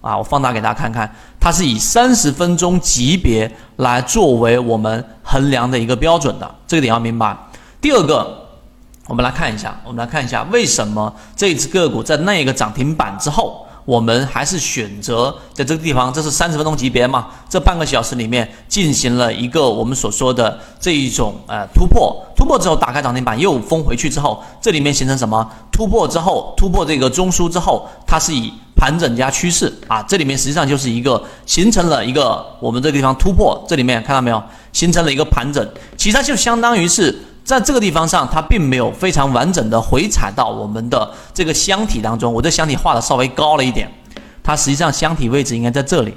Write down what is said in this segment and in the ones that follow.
啊，我放大给大家看看，它是以三十分钟级别来作为我们衡量的一个标准的，这个点要明白。第二个，我们来看一下，我们来看一下为什么这只个股在那个涨停板之后。我们还是选择在这个地方，这是三十分钟级别嘛？这半个小时里面进行了一个我们所说的这一种呃突破，突破之后打开涨停板又封回去之后，这里面形成什么？突破之后，突破这个中枢之后，它是以盘整加趋势啊，这里面实际上就是一个形成了一个我们这个地方突破，这里面看到没有？形成了一个盘整，其实它就相当于是。在这个地方上，它并没有非常完整的回踩到我们的这个箱体当中。我这箱体画的稍微高了一点，它实际上箱体位置应该在这里。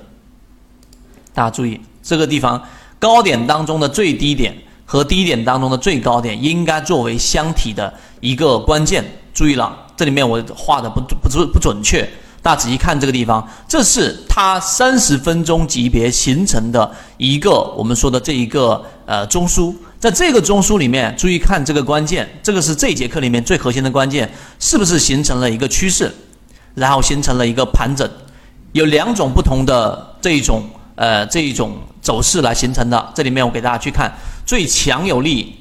大家注意，这个地方高点当中的最低点和低点当中的最高点应该作为箱体的一个关键。注意了，这里面我画的不不不不准确。大家仔细看这个地方，这是它三十分钟级别形成的一个我们说的这一个呃中枢。在这个中枢里面，注意看这个关键，这个是这节课里面最核心的关键，是不是形成了一个趋势，然后形成了一个盘整，有两种不同的这一种呃这一种走势来形成的。这里面我给大家去看最强有力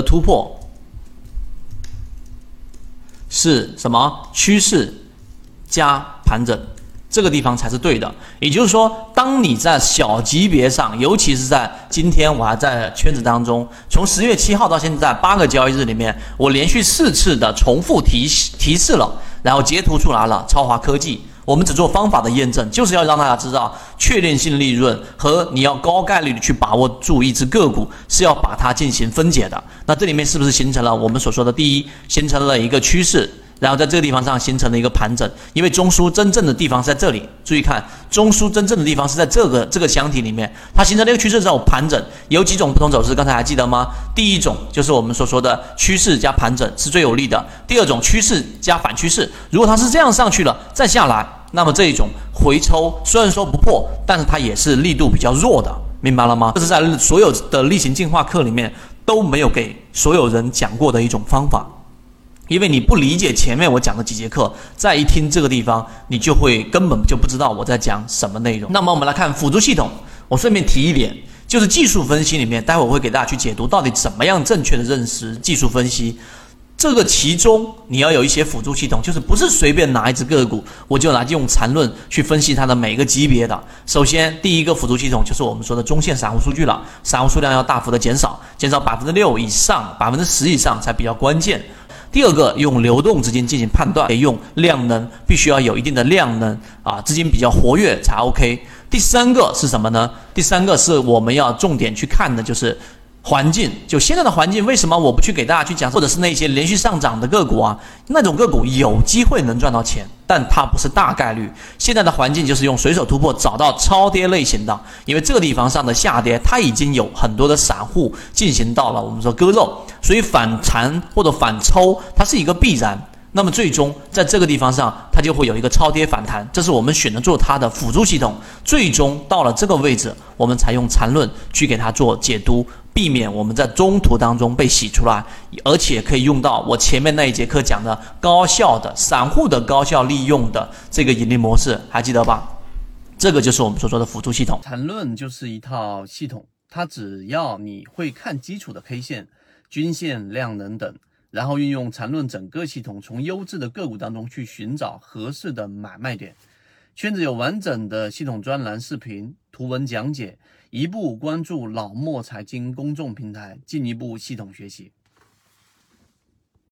的突破是什么？趋势加盘整。这个地方才是对的，也就是说，当你在小级别上，尤其是在今天，我还在圈子当中，从十月七号到现在八个交易日里面，我连续四次的重复提提示了，然后截图出来了。超华科技，我们只做方法的验证，就是要让大家知道，确定性利润和你要高概率的去把握住一只个股，是要把它进行分解的。那这里面是不是形成了我们所说的第一，形成了一个趋势？然后在这个地方上形成了一个盘整，因为中枢真正的地方在这里。注意看，中枢真正的地方是在这个这个箱体里面，它形成了一个趋势之后盘整，有几种不同走势，刚才还记得吗？第一种就是我们所说的趋势加盘整是最有利的，第二种趋势加反趋势，如果它是这样上去了再下来，那么这一种回抽虽然说不破，但是它也是力度比较弱的，明白了吗？这是在所有的例行进化课里面都没有给所有人讲过的一种方法。因为你不理解前面我讲的几节课，再一听这个地方，你就会根本就不知道我在讲什么内容。那么我们来看辅助系统，我顺便提一点，就是技术分析里面，待会我会给大家去解读到底怎么样正确的认识技术分析。这个其中你要有一些辅助系统，就是不是随便拿一只个股我就拿用缠论去分析它的每个级别的。首先第一个辅助系统就是我们说的中线散户数据了，散户数量要大幅的减少，减少百分之六以上，百分之十以上才比较关键。第二个用流动资金进行判断，得用量能，必须要有一定的量能啊，资金比较活跃才 OK。第三个是什么呢？第三个是我们要重点去看的，就是。环境就现在的环境，为什么我不去给大家去讲？或者是那些连续上涨的个股啊，那种个股有机会能赚到钱，但它不是大概率。现在的环境就是用随手突破找到超跌类型的，因为这个地方上的下跌，它已经有很多的散户进行到了我们说割肉，所以反弹或者反抽，它是一个必然。那么最终在这个地方上，它就会有一个超跌反弹，这是我们选择做它的辅助系统。最终到了这个位置，我们才用缠论去给它做解读。避免我们在中途当中被洗出来，而且可以用到我前面那一节课讲的高效的散户的高效利用的这个盈利模式，还记得吧？这个就是我们所说的辅助系统。缠论就是一套系统，它只要你会看基础的 K 线、均线、量能等，然后运用缠论整个系统，从优质的个股当中去寻找合适的买卖点。圈子有完整的系统专栏、视频、图文讲解。一步关注老莫财经公众平台，进一步系统学习。